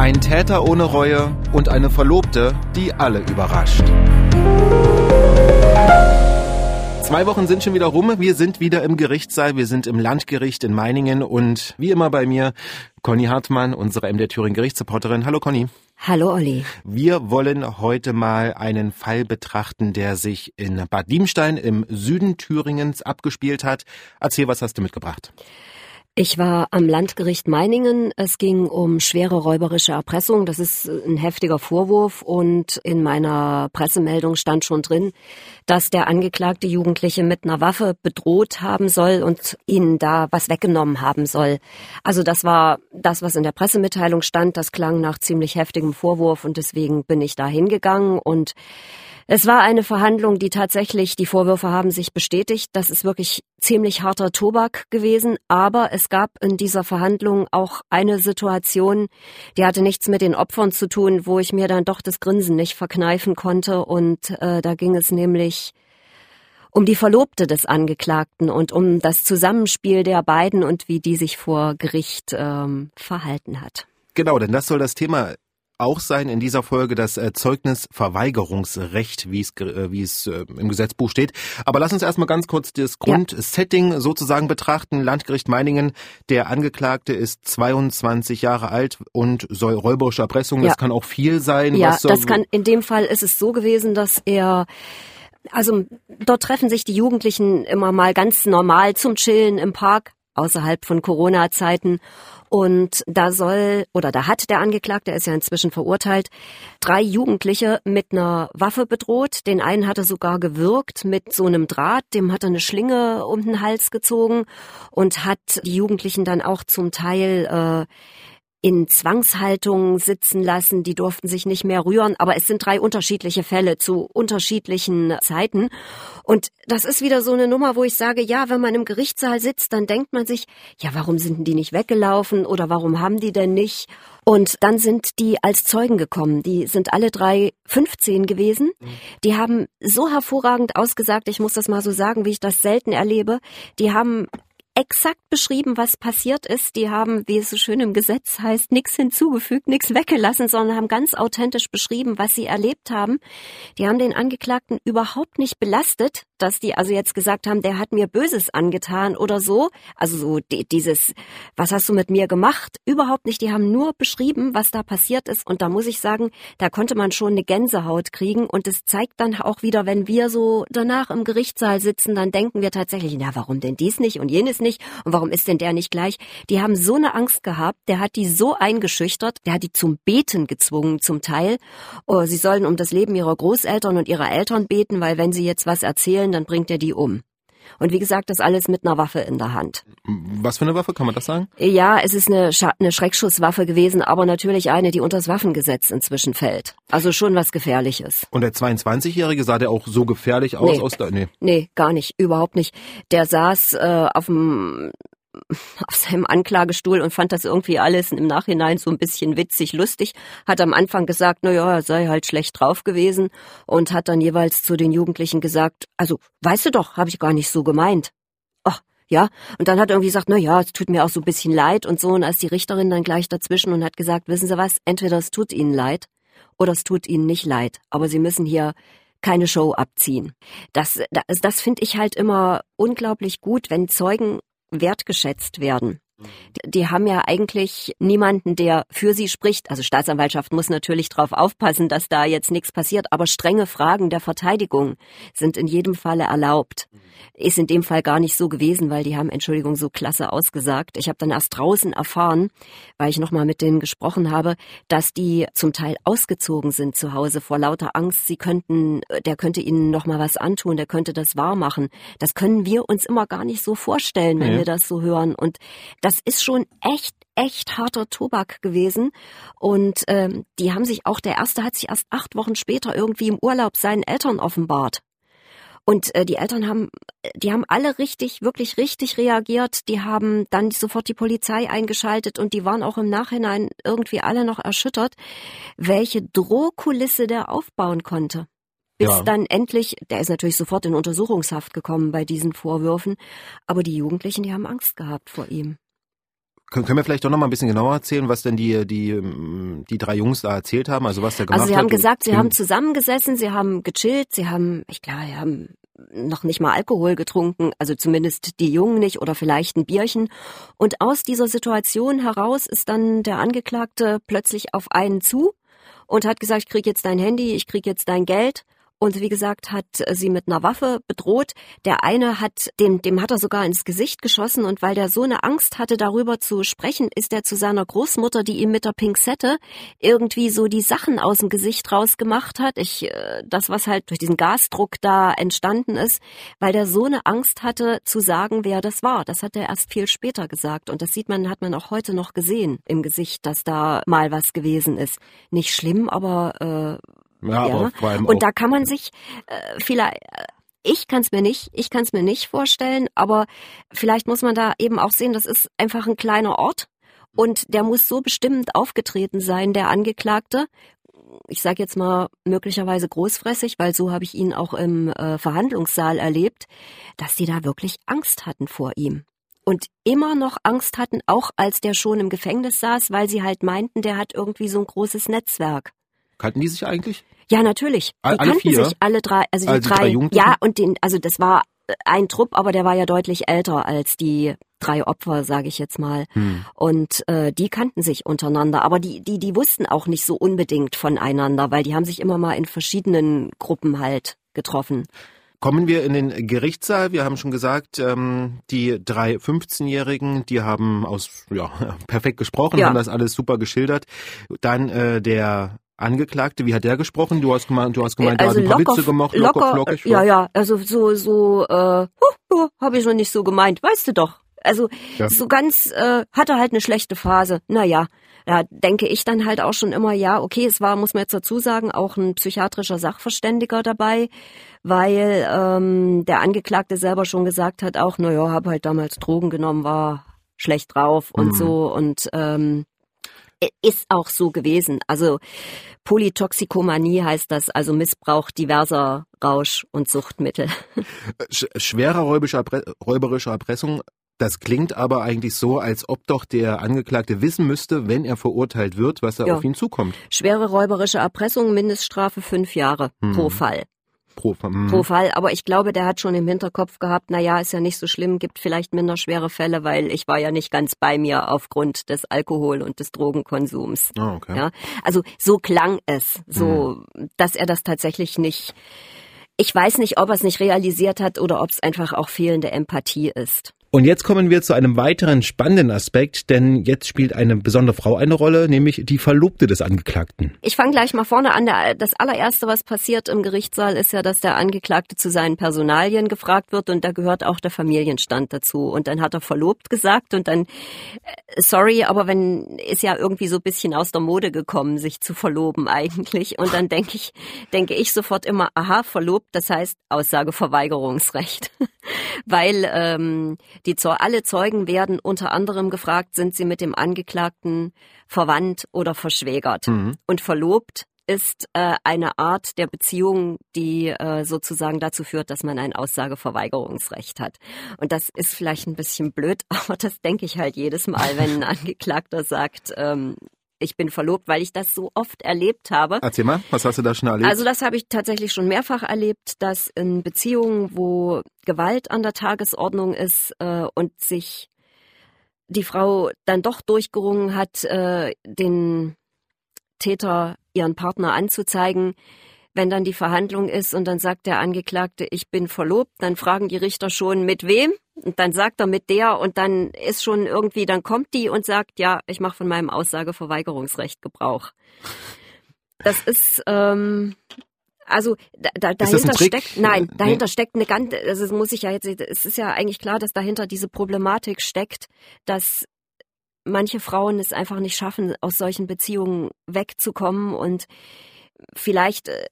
Ein Täter ohne Reue und eine Verlobte, die alle überrascht. Zwei Wochen sind schon wieder rum. Wir sind wieder im Gerichtssaal. Wir sind im Landgericht in Meiningen und wie immer bei mir Conny Hartmann, unsere MD Thüringen Gerichtsreporterin. Hallo Conny. Hallo Olli. Wir wollen heute mal einen Fall betrachten, der sich in Bad Liemstein im Süden Thüringens abgespielt hat. Erzähl, was hast du mitgebracht? Ich war am Landgericht Meiningen. Es ging um schwere räuberische Erpressung. Das ist ein heftiger Vorwurf und in meiner Pressemeldung stand schon drin, dass der angeklagte Jugendliche mit einer Waffe bedroht haben soll und ihnen da was weggenommen haben soll. Also das war das, was in der Pressemitteilung stand. Das klang nach ziemlich heftigem Vorwurf und deswegen bin ich da hingegangen und es war eine Verhandlung, die tatsächlich, die Vorwürfe haben sich bestätigt. Das ist wirklich ziemlich harter Tobak gewesen. Aber es gab in dieser Verhandlung auch eine Situation, die hatte nichts mit den Opfern zu tun, wo ich mir dann doch das Grinsen nicht verkneifen konnte. Und äh, da ging es nämlich um die Verlobte des Angeklagten und um das Zusammenspiel der beiden und wie die sich vor Gericht ähm, verhalten hat. Genau, denn das soll das Thema auch sein in dieser Folge das äh, Zeugnisverweigerungsrecht, wie es, äh, wie es äh, im Gesetzbuch steht. Aber lass uns erstmal ganz kurz das Grundsetting ja. sozusagen betrachten. Landgericht Meiningen, der Angeklagte ist 22 Jahre alt und soll räuberische Erpressung, ja. das kann auch viel sein. Ja, das kann, in dem Fall ist es so gewesen, dass er also dort treffen sich die Jugendlichen immer mal ganz normal zum Chillen im Park außerhalb von Corona-Zeiten und da soll, oder da hat der Angeklagte, er ist ja inzwischen verurteilt, drei Jugendliche mit einer Waffe bedroht. Den einen hat er sogar gewürgt mit so einem Draht, dem hat er eine Schlinge um den Hals gezogen und hat die Jugendlichen dann auch zum Teil äh, in Zwangshaltung sitzen lassen, die durften sich nicht mehr rühren, aber es sind drei unterschiedliche Fälle zu unterschiedlichen Zeiten. Und das ist wieder so eine Nummer, wo ich sage, ja, wenn man im Gerichtssaal sitzt, dann denkt man sich, ja, warum sind die nicht weggelaufen oder warum haben die denn nicht? Und dann sind die als Zeugen gekommen. Die sind alle drei 15 gewesen. Die haben so hervorragend ausgesagt, ich muss das mal so sagen, wie ich das selten erlebe. Die haben exakt beschrieben, was passiert ist. Die haben, wie es so schön im Gesetz heißt, nichts hinzugefügt, nichts weggelassen, sondern haben ganz authentisch beschrieben, was sie erlebt haben. Die haben den Angeklagten überhaupt nicht belastet, dass die also jetzt gesagt haben, der hat mir Böses angetan oder so. Also so dieses, was hast du mit mir gemacht? Überhaupt nicht. Die haben nur beschrieben, was da passiert ist. Und da muss ich sagen, da konnte man schon eine Gänsehaut kriegen. Und es zeigt dann auch wieder, wenn wir so danach im Gerichtssaal sitzen, dann denken wir tatsächlich, na, warum denn dies nicht und jenes nicht? Und warum ist denn der nicht gleich? Die haben so eine Angst gehabt, der hat die so eingeschüchtert, der hat die zum Beten gezwungen zum Teil. Oh, sie sollen um das Leben ihrer Großeltern und ihrer Eltern beten, weil wenn sie jetzt was erzählen, dann bringt er die um. Und wie gesagt, das alles mit einer Waffe in der Hand. Was für eine Waffe, kann man das sagen? Ja, es ist eine, Sch eine Schreckschusswaffe gewesen, aber natürlich eine, die unter das Waffengesetz inzwischen fällt. Also schon was Gefährliches. Und der 22-Jährige sah der auch so gefährlich aus? Nee, aus der, nee. nee gar nicht, überhaupt nicht. Der saß äh, auf dem auf seinem Anklagestuhl und fand das irgendwie alles im Nachhinein so ein bisschen witzig, lustig. Hat am Anfang gesagt, na ja, er sei halt schlecht drauf gewesen und hat dann jeweils zu den Jugendlichen gesagt, also, weißt du doch, habe ich gar nicht so gemeint. Ach, ja. Und dann hat er irgendwie gesagt, na ja, es tut mir auch so ein bisschen leid und so. Und als die Richterin dann gleich dazwischen und hat gesagt, wissen Sie was, entweder es tut Ihnen leid oder es tut Ihnen nicht leid. Aber Sie müssen hier keine Show abziehen. Das, das, das finde ich halt immer unglaublich gut, wenn Zeugen wertgeschätzt werden. Die haben ja eigentlich niemanden, der für sie spricht. Also Staatsanwaltschaft muss natürlich darauf aufpassen, dass da jetzt nichts passiert, aber strenge Fragen der Verteidigung sind in jedem Falle erlaubt. Ist in dem Fall gar nicht so gewesen, weil die haben, Entschuldigung, so klasse ausgesagt. Ich habe dann erst draußen erfahren, weil ich nochmal mit denen gesprochen habe, dass die zum Teil ausgezogen sind zu Hause vor lauter Angst, sie könnten, der könnte ihnen nochmal was antun, der könnte das wahr machen. Das können wir uns immer gar nicht so vorstellen, wenn ja. wir das so hören. Und das das ist schon echt echt harter Tobak gewesen. Und ähm, die haben sich auch, der erste hat sich erst acht Wochen später irgendwie im Urlaub seinen Eltern offenbart. Und äh, die Eltern haben, die haben alle richtig, wirklich richtig reagiert. Die haben dann sofort die Polizei eingeschaltet und die waren auch im Nachhinein irgendwie alle noch erschüttert, welche Drohkulisse der aufbauen konnte bis ja. dann endlich, der ist natürlich sofort in Untersuchungshaft gekommen bei diesen Vorwürfen, aber die Jugendlichen, die haben Angst gehabt vor ihm. Können wir vielleicht doch noch mal ein bisschen genauer erzählen, was denn die, die, die drei Jungs da erzählt haben? Also was der gemacht hat? Also sie haben hat gesagt, sie haben zusammengesessen, sie haben gechillt, sie haben, ich glaube, sie haben noch nicht mal Alkohol getrunken, also zumindest die Jungen nicht oder vielleicht ein Bierchen. Und aus dieser Situation heraus ist dann der Angeklagte plötzlich auf einen zu und hat gesagt, ich krieg jetzt dein Handy, ich krieg jetzt dein Geld und wie gesagt, hat sie mit einer Waffe bedroht. Der eine hat, dem, dem hat er sogar ins Gesicht geschossen und weil der so eine Angst hatte, darüber zu sprechen, ist er zu seiner Großmutter, die ihm mit der Pinzette irgendwie so die Sachen aus dem Gesicht rausgemacht hat. Ich, äh, das, was halt durch diesen Gasdruck da entstanden ist, weil der so eine Angst hatte, zu sagen, wer das war. Das hat er erst viel später gesagt. Und das sieht man, hat man auch heute noch gesehen im Gesicht, dass da mal was gewesen ist. Nicht schlimm, aber äh, ja, ja. Und da kann man sich äh, vielleicht äh, ich kann es mir nicht, ich kann es mir nicht vorstellen, aber vielleicht muss man da eben auch sehen, das ist einfach ein kleiner Ort und der muss so bestimmend aufgetreten sein, der Angeklagte. Ich sage jetzt mal möglicherweise großfressig, weil so habe ich ihn auch im äh, Verhandlungssaal erlebt, dass die da wirklich Angst hatten vor ihm und immer noch Angst hatten, auch als der schon im Gefängnis saß, weil sie halt meinten, der hat irgendwie so ein großes Netzwerk. Kannten die sich eigentlich? Ja, natürlich. Die alle kannten vier? sich alle drei, also die Also die drei, drei ja, und den, also das war ein Trupp, aber der war ja deutlich älter als die drei Opfer, sage ich jetzt mal. Hm. Und äh, die kannten sich untereinander, aber die, die, die wussten auch nicht so unbedingt voneinander, weil die haben sich immer mal in verschiedenen Gruppen halt getroffen. Kommen wir in den Gerichtssaal. Wir haben schon gesagt, ähm, die drei 15-Jährigen, die haben aus ja perfekt gesprochen, Ja. haben das alles super geschildert. Dann äh, der Angeklagte, wie hat der gesprochen? Du hast gemeint, du hast gemeint, also der hat ein paar Witze gemacht, locker, locker, flockig. ja, ja, also so, so, äh, huh, huh, habe ich noch nicht so gemeint, weißt du doch. Also Ja. so ganz, äh, hatte halt eine schlechte Phase. Naja, da denke ich dann halt auch schon immer, ja, okay, es war, muss man jetzt dazu sagen, auch ein psychiatrischer Sachverständiger dabei, weil ähm, der Angeklagte selber schon gesagt hat, auch, naja, habe halt damals Drogen genommen, war schlecht drauf und Mhm. so und ähm, ist auch so gewesen. Also Polytoxikomanie heißt das, also Missbrauch diverser Rausch- und Suchtmittel. Sch schwerer räuberische, Erpre räuberische Erpressung. Das klingt aber eigentlich so, als ob doch der Angeklagte wissen müsste, wenn er verurteilt wird, was da Ja. auf ihn zukommt. Schwere räuberische Erpressung, Mindeststrafe fünf Jahre Hm. pro Fall. Pro, hm. Pro Fall. Aber ich glaube, der hat schon im Hinterkopf gehabt, na ja, ist ja nicht so schlimm, gibt vielleicht minder schwere Fälle, weil ich war ja nicht ganz bei mir aufgrund des Alkohol- und des Drogenkonsums. Ah, okay. Ja, also so klang es, so, dass er das tatsächlich nicht, ich weiß nicht, ob er es nicht realisiert hat oder ob es einfach auch fehlende Empathie ist. Und jetzt kommen wir zu einem weiteren spannenden Aspekt, denn jetzt spielt eine besondere Frau eine Rolle, nämlich die Verlobte des Angeklagten. Ich fange gleich mal vorne an. Das allererste, was passiert im Gerichtssaal, ist ja, dass der Angeklagte zu seinen Personalien gefragt wird und da gehört auch der Familienstand dazu. Und dann hat er verlobt gesagt und dann, äh, sorry, aber wenn, ist ja irgendwie so ein bisschen aus der Mode gekommen, sich zu verloben eigentlich. Und dann denke ich, denke ich sofort immer, aha, verlobt, das heißt Aussageverweigerungsrecht. Weil ähm, die Zeu alle Zeugen werden unter anderem gefragt, sind sie mit dem Angeklagten verwandt oder verschwägert. Mhm. Und verlobt ist äh, eine Art der Beziehung, die äh, sozusagen dazu führt, dass man ein Aussageverweigerungsrecht hat. Und das ist vielleicht ein bisschen blöd, aber das denke ich halt jedes Mal, wenn ein Angeklagter sagt, ähm, ich bin verlobt, weil ich das so oft erlebt habe. Erzähl mal, was hast du da schon erlebt? Also das habe ich tatsächlich schon mehrfach erlebt, dass in Beziehungen, wo Gewalt an der Tagesordnung ist äh, und sich die Frau dann doch durchgerungen hat, äh, den Täter ihren Partner anzuzeigen, wenn dann die Verhandlung ist und dann sagt der Angeklagte, ich bin verlobt, dann fragen die Richter schon, mit wem? Und dann sagt er mit der und dann ist schon irgendwie, dann kommt die und sagt, ja, ich mache von meinem Aussageverweigerungsrecht Gebrauch. Das ist, ähm, also da, da, das dahinter steckt, nein, Nee. dahinter steckt eine ganze, also es muss ich ja jetzt, es ist ja eigentlich klar, dass dahinter diese Problematik steckt, dass manche Frauen es einfach nicht schaffen, aus solchen Beziehungen wegzukommen und vielleicht äh,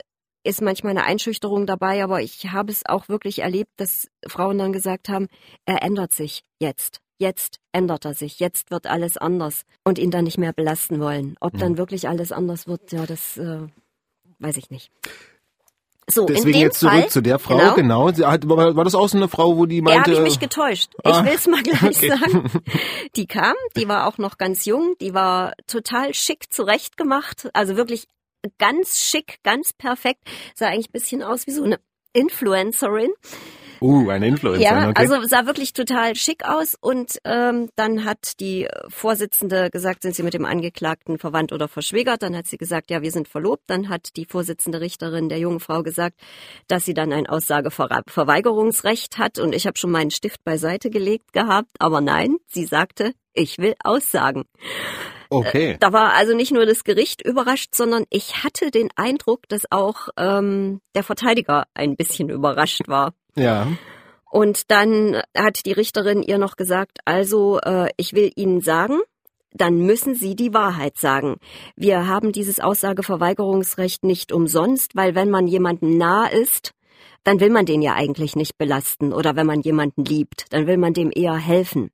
ist manchmal eine Einschüchterung dabei, aber ich habe es auch wirklich erlebt, dass Frauen dann gesagt haben, er ändert sich jetzt. Jetzt ändert er sich, jetzt wird alles anders und ihn dann nicht mehr belasten wollen. Ob dann wirklich alles anders wird, ja, das äh, weiß ich nicht. So, Deswegen in dem jetzt zurück Fall, zu der Frau, genau. genau. Hat, war, war das auch so eine Frau, wo die Da meinte... habe ich mich getäuscht. Ah, Ich will's mal gleich okay. sagen. Die kam, die war auch noch ganz jung, die war total schick zurechtgemacht, also wirklich ganz schick, ganz perfekt. Sah eigentlich ein bisschen aus wie so eine Influencerin. Uh, eine Influencer, Ja, okay. also sah wirklich total schick aus und ähm, dann hat die Vorsitzende gesagt, sind Sie mit dem Angeklagten verwandt oder verschwägert? Dann hat sie gesagt, ja, wir sind verlobt. Dann hat die Vorsitzende Richterin der jungen Frau gesagt, dass sie dann ein Aussageverweigerungsrecht hat und ich habe schon meinen Stift beiseite gelegt gehabt, aber nein, sie sagte, ich will aussagen. Okay. Da war also nicht nur das Gericht überrascht, sondern ich hatte den Eindruck, dass auch ähm, der Verteidiger ein bisschen überrascht war. ja. Und dann hat die Richterin ihr noch gesagt, also äh, ich will Ihnen sagen, dann müssen Sie die Wahrheit sagen. Wir haben dieses Aussageverweigerungsrecht nicht umsonst, weil wenn man jemandem nah ist, dann will man den ja eigentlich nicht belasten oder wenn man jemanden liebt, dann will man dem eher helfen.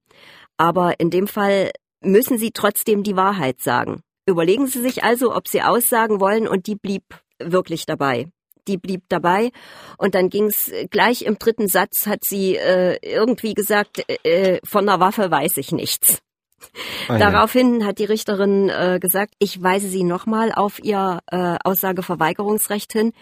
Aber in dem Fall müssen Sie trotzdem die Wahrheit sagen. Überlegen Sie sich also, ob Sie aussagen wollen und die blieb wirklich dabei. Die blieb dabei und dann ging's gleich im dritten Satz hat sie äh, irgendwie gesagt, äh, von der Waffe weiß ich nichts. Ah, ja. Daraufhin hat die Richterin äh, gesagt, ich weise Sie nochmal auf Ihr äh, Aussageverweigerungsrecht hin.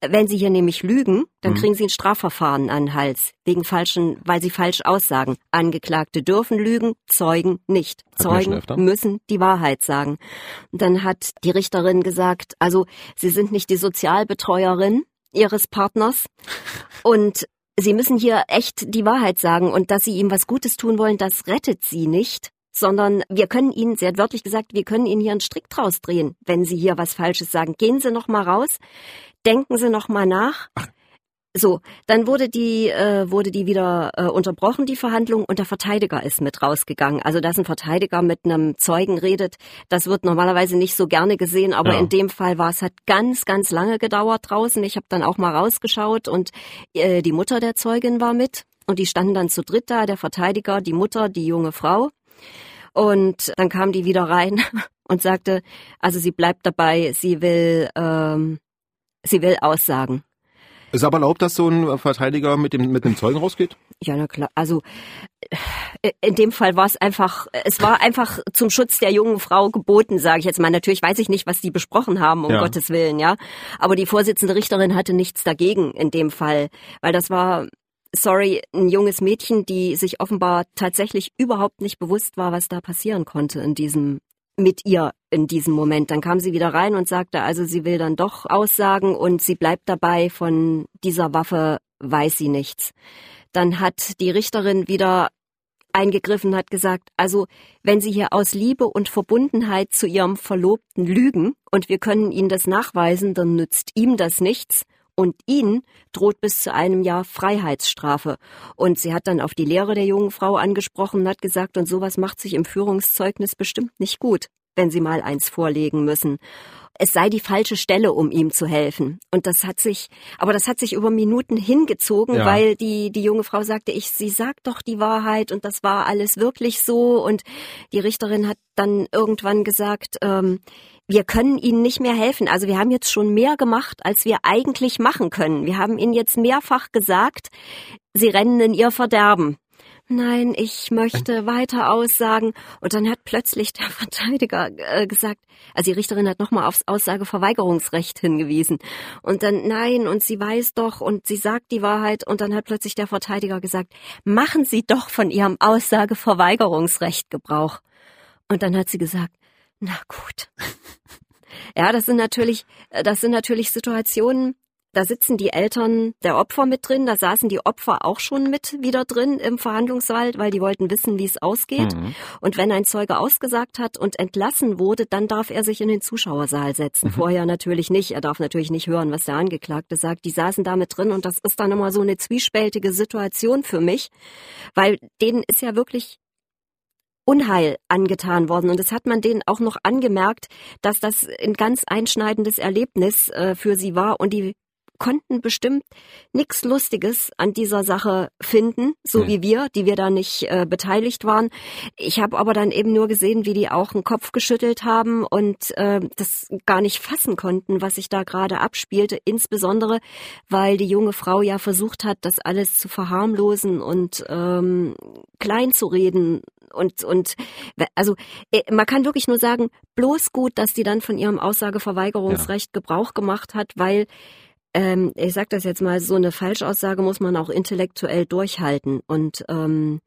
Wenn Sie hier nämlich lügen, dann Mhm. kriegen Sie ein Strafverfahren an den Hals, wegen falschen, weil Sie falsch aussagen. Angeklagte dürfen lügen, Zeugen nicht. Schon Zeugen müssen die Wahrheit sagen. Und dann hat die Richterin gesagt, also Sie sind nicht die Sozialbetreuerin Ihres Partners und Sie müssen hier echt die Wahrheit sagen und dass Sie ihm was Gutes tun wollen, das rettet Sie nicht, sondern wir können Ihnen, sie hat wörtlich gesagt, wir können Ihnen hier einen Strick draus drehen, wenn Sie hier was Falsches sagen. Gehen Sie noch mal raus, denken Sie noch mal nach. So, dann wurde die äh, wurde die wieder äh, unterbrochen die Verhandlung und der Verteidiger ist mit rausgegangen. Also dass ein Verteidiger mit einem Zeugen redet, das wird normalerweise nicht so gerne gesehen, aber Ja. in dem Fall war es hat ganz ganz lange gedauert draußen. Ich habe dann auch mal rausgeschaut und äh, die Mutter der Zeugin war mit und die standen dann zu dritt da, der Verteidiger, die Mutter, die junge Frau. Und dann kam die wieder rein und sagte, also sie bleibt dabei, sie will ähm, sie will aussagen. Ist aber erlaubt, dass so ein Verteidiger mit dem, mit dem Zeugen rausgeht? Ja, na klar. Also äh, in dem Fall war es einfach, es war einfach zum Schutz der jungen Frau geboten, sage ich jetzt mal. Natürlich weiß ich nicht, was die besprochen haben, um Ja. Gottes Willen, ja. Aber die Vorsitzende Richterin hatte nichts dagegen in dem Fall, weil das war, sorry, ein junges Mädchen, die sich offenbar tatsächlich überhaupt nicht bewusst war, was da passieren konnte in diesem mit ihr in diesem Moment. Dann kam sie wieder rein und sagte, also sie will dann doch aussagen und sie bleibt dabei, von dieser Waffe weiß sie nichts. Dann hat die Richterin wieder eingegriffen, hat gesagt, also wenn Sie hier aus Liebe und Verbundenheit zu Ihrem Verlobten lügen und wir können Ihnen das nachweisen, dann nützt ihm das nichts und Ihnen droht bis zu einem Jahr Freiheitsstrafe. Und sie hat dann auf die Lehre der jungen Frau angesprochen und hat gesagt, und sowas macht sich im Führungszeugnis bestimmt nicht gut, wenn Sie mal eins vorlegen müssen. Es sei die falsche Stelle, um ihm zu helfen. Und das hat sich, aber das hat sich über Minuten hingezogen, Ja. weil die, die junge Frau sagte, ich, sie sagt doch die Wahrheit und das war alles wirklich so. Und die Richterin hat dann irgendwann gesagt, ähm, wir können Ihnen nicht mehr helfen. Also wir haben jetzt schon mehr gemacht, als wir eigentlich machen können. Wir haben Ihnen jetzt mehrfach gesagt, Sie rennen in Ihr Verderben. Nein, ich möchte weiter aussagen. Und dann hat plötzlich der Verteidiger äh, gesagt, also die Richterin hat nochmal aufs Aussageverweigerungsrecht hingewiesen. Und dann, nein, und sie weiß doch und sie sagt die Wahrheit. Und dann hat plötzlich der Verteidiger gesagt, machen Sie doch von Ihrem Aussageverweigerungsrecht Gebrauch. Und dann hat sie gesagt, na gut. Ja, das sind natürlich, äh, das sind natürlich Situationen, da sitzen die Eltern der Opfer mit drin, da saßen die Opfer auch schon mit wieder drin im Verhandlungssaal, weil die wollten wissen, wie es ausgeht. Mhm. Und wenn ein Zeuge ausgesagt hat und entlassen wurde, dann darf er sich in den Zuschauersaal setzen. Vorher natürlich nicht. Er darf natürlich nicht hören, was der Angeklagte sagt. Die saßen da mit drin und das ist dann immer so eine zwiespältige Situation für mich, weil denen ist ja wirklich Unheil angetan worden. Und das hat man denen auch noch angemerkt, dass das ein ganz einschneidendes Erlebnis äh, für sie war. Und die konnten bestimmt nichts Lustiges an dieser Sache finden, so Nee. wie wir, die wir da nicht äh, beteiligt waren. Ich habe aber dann eben nur gesehen, wie die auch einen Kopf geschüttelt haben und äh, das gar nicht fassen konnten, was sich da gerade abspielte, insbesondere weil die junge Frau ja versucht hat, das alles zu verharmlosen und ähm, klein zu reden und und also äh, man kann wirklich nur sagen, bloß gut, dass die dann von ihrem Aussageverweigerungsrecht Gebrauch gemacht hat, weil ähm, ich sag das jetzt mal, so eine Falschaussage muss man auch intellektuell durchhalten. Und ähm,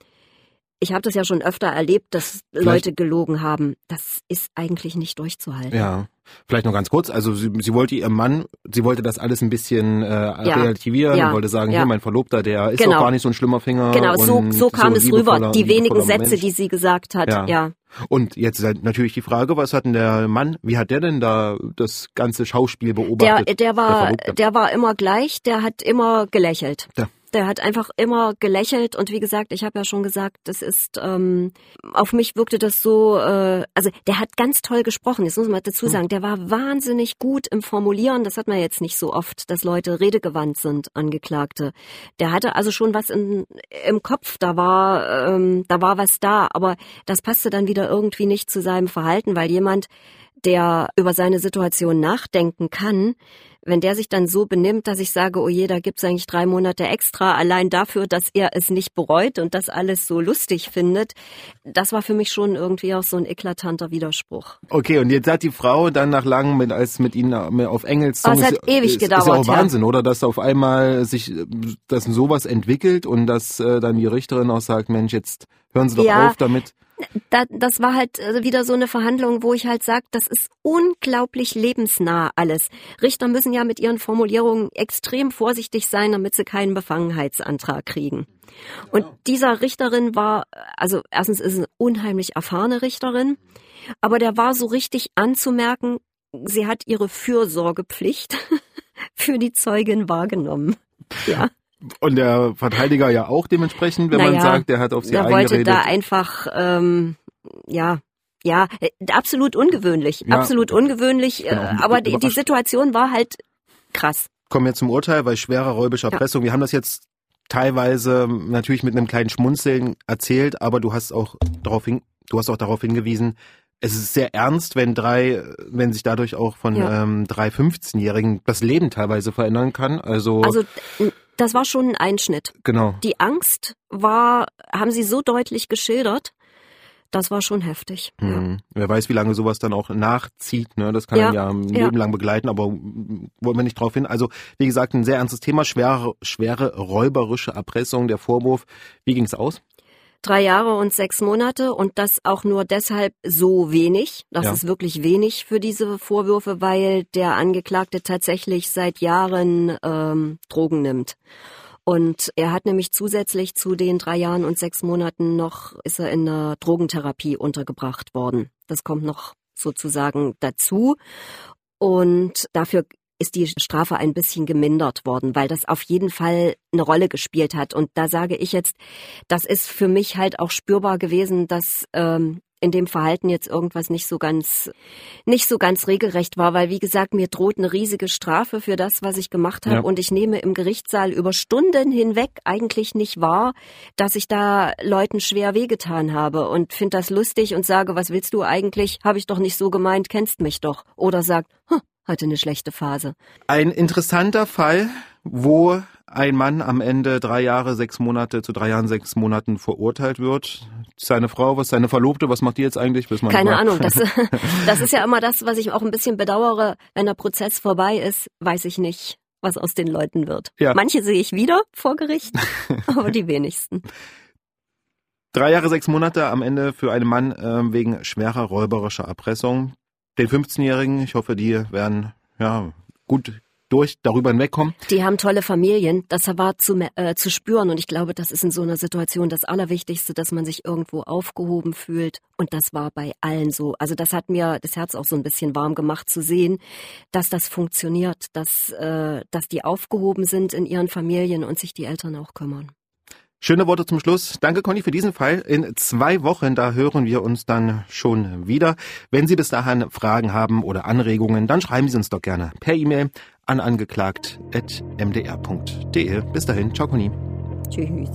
ich habe das ja schon öfter erlebt, dass Vielleicht- Leute gelogen haben. Das ist eigentlich nicht durchzuhalten. Ja. Vielleicht noch ganz kurz. Also sie, sie wollte ihrem Mann, sie wollte das alles ein bisschen äh, relativieren, ja, wollte sagen, ja. hier mein Verlobter, der ist Genau. doch gar nicht so ein schlimmer Finger. Genau, so, so kam es rüber. Die wenigen Sätze, Mensch. die sie gesagt hat, Ja. ja. Und jetzt ist halt natürlich die Frage, was hat denn der Mann, wie hat der denn da das ganze Schauspiel Der, beobachtet? der der war, Verlobte. der war immer gleich, der hat immer gelächelt. Ja. Der hat einfach immer gelächelt und wie gesagt, ich habe ja schon gesagt, das ist ähm, auf mich wirkte das so, äh, also der hat ganz toll gesprochen. Jetzt muss man dazu Hm. sagen, der war wahnsinnig gut im Formulieren. Das hat man jetzt nicht so oft, dass Leute redegewandt sind, Angeklagte. Der hatte also schon was in, im Kopf. Da war, ähm, da war was da, aber das passte dann wieder irgendwie nicht zu seinem Verhalten, weil jemand, der über seine Situation nachdenken kann, wenn der sich dann so benimmt, dass ich sage, oh je, da gibt's eigentlich drei Monate extra, allein dafür, dass er es nicht bereut und das alles so lustig findet, das war für mich schon irgendwie auch so ein eklatanter Widerspruch. Okay, und jetzt hat die Frau dann nach langem, mit, als mit ihnen äh, auf Engels Oh, es hat ist, ewig ist, Ist gedauert, ja auch ja. Wahnsinn, oder? Dass auf einmal sich, äh, dass sowas entwickelt und dass äh, dann die Richterin auch sagt, Mensch, jetzt hören Sie doch Ja. auf damit. Da, das war halt äh, wieder so eine Verhandlung, wo ich halt sage, das ist unglaublich lebensnah alles. Richter müssen ja mit ihren Formulierungen extrem vorsichtig sein, damit sie keinen Befangenheitsantrag kriegen. Und dieser Richterin war, also erstens ist sie eine unheimlich erfahrene Richterin, aber der war so richtig anzumerken, sie hat ihre Fürsorgepflicht für die Zeugin wahrgenommen. Ja, Und der Verteidiger ja auch dementsprechend, wenn man Naja, sagt, der hat auf sie der wollte eingeredet. da einfach, ähm, ja, ja, äh, absolut ungewöhnlich, Ja. absolut ungewöhnlich, äh, ein aber die, die. Situation war halt krass. Kommen wir zum Urteil, weil schwerer räubischer Ja. Erpressung. Wir haben das jetzt teilweise natürlich mit einem kleinen Schmunzeln erzählt, aber du hast auch darauf hin, du hast auch darauf hingewiesen, es ist sehr ernst, wenn drei, wenn sich dadurch auch von Ja. ähm, drei 15-Jährigen das Leben teilweise verändern kann. Also, Also das war schon ein Einschnitt. genau. Die Angst war, haben sie so deutlich geschildert, das war schon heftig. Ja. Hm. Wer weiß, wie lange sowas dann auch nachzieht. Ne? Das kann Ja, ja ein ja. Leben lang begleiten, aber wollen wir nicht drauf hin. Also, wie gesagt, ein sehr ernstes Thema, schwere, schwere räuberische Erpressung, der Vorwurf. Wie ging's aus? Drei Jahre und sechs Monate und das auch nur deshalb so wenig. Das Ja. ist wirklich wenig für diese Vorwürfe, weil der Angeklagte tatsächlich seit Jahren ähm, Drogen nimmt. Und er hat nämlich zusätzlich zu den drei Jahren und sechs Monaten noch, ist er in einer Drogentherapie untergebracht worden. Das kommt noch sozusagen dazu. Und dafür ist die Strafe ein bisschen gemindert worden, weil das auf jeden Fall eine Rolle gespielt hat. Und da sage ich jetzt, das ist für mich halt auch spürbar gewesen, dass ähm, in dem Verhalten jetzt irgendwas nicht so ganz, nicht so ganz regelrecht war, weil wie gesagt, mir droht eine riesige Strafe für das, was ich gemacht habe Ja. und ich nehme im Gerichtssaal über Stunden hinweg eigentlich nicht wahr, dass ich da Leuten schwer wehgetan habe und finde das lustig und sage, was willst du eigentlich? Habe ich doch nicht so gemeint, kennst mich doch. Oder sagt, hm, hatte eine schlechte Phase. Ein interessanter Fall, wo ein Mann am Ende drei Jahre, sechs Monate zu drei Jahren, sechs Monaten verurteilt wird. Seine Frau, was seine Verlobte, was macht die jetzt eigentlich? Keine. Ahnung, das, das ist ja immer das, was ich auch ein bisschen bedauere. Wenn der Prozess vorbei ist, weiß ich nicht, was aus den Leuten wird. Ja. Manche sehe ich wieder vor Gericht, aber die wenigsten. Drei Jahre, sechs Monate am Ende für einen Mann ähm, wegen schwerer räuberischer Erpressung. Den 15-Jährigen, ich hoffe, die werden ja gut durch darüber hinwegkommen. Die haben tolle Familien, das war zu, äh, zu spüren und ich glaube, das ist in so einer Situation das Allerwichtigste, dass man sich irgendwo aufgehoben fühlt und das war bei allen so. Also das hat mir das Herz auch so ein bisschen warm gemacht zu sehen, dass das funktioniert, dass, äh, dass die aufgehoben sind in ihren Familien und sich die Eltern auch kümmern. Schöne Worte zum Schluss. Danke, Conny, für diesen Fall. In zwei Wochen, da hören wir uns dann schon wieder. Wenn Sie bis dahin Fragen haben oder Anregungen, dann schreiben Sie uns doch gerne per E-Mail an angeklagt.mdr.de. Bis dahin, ciao Conny. Tschüss.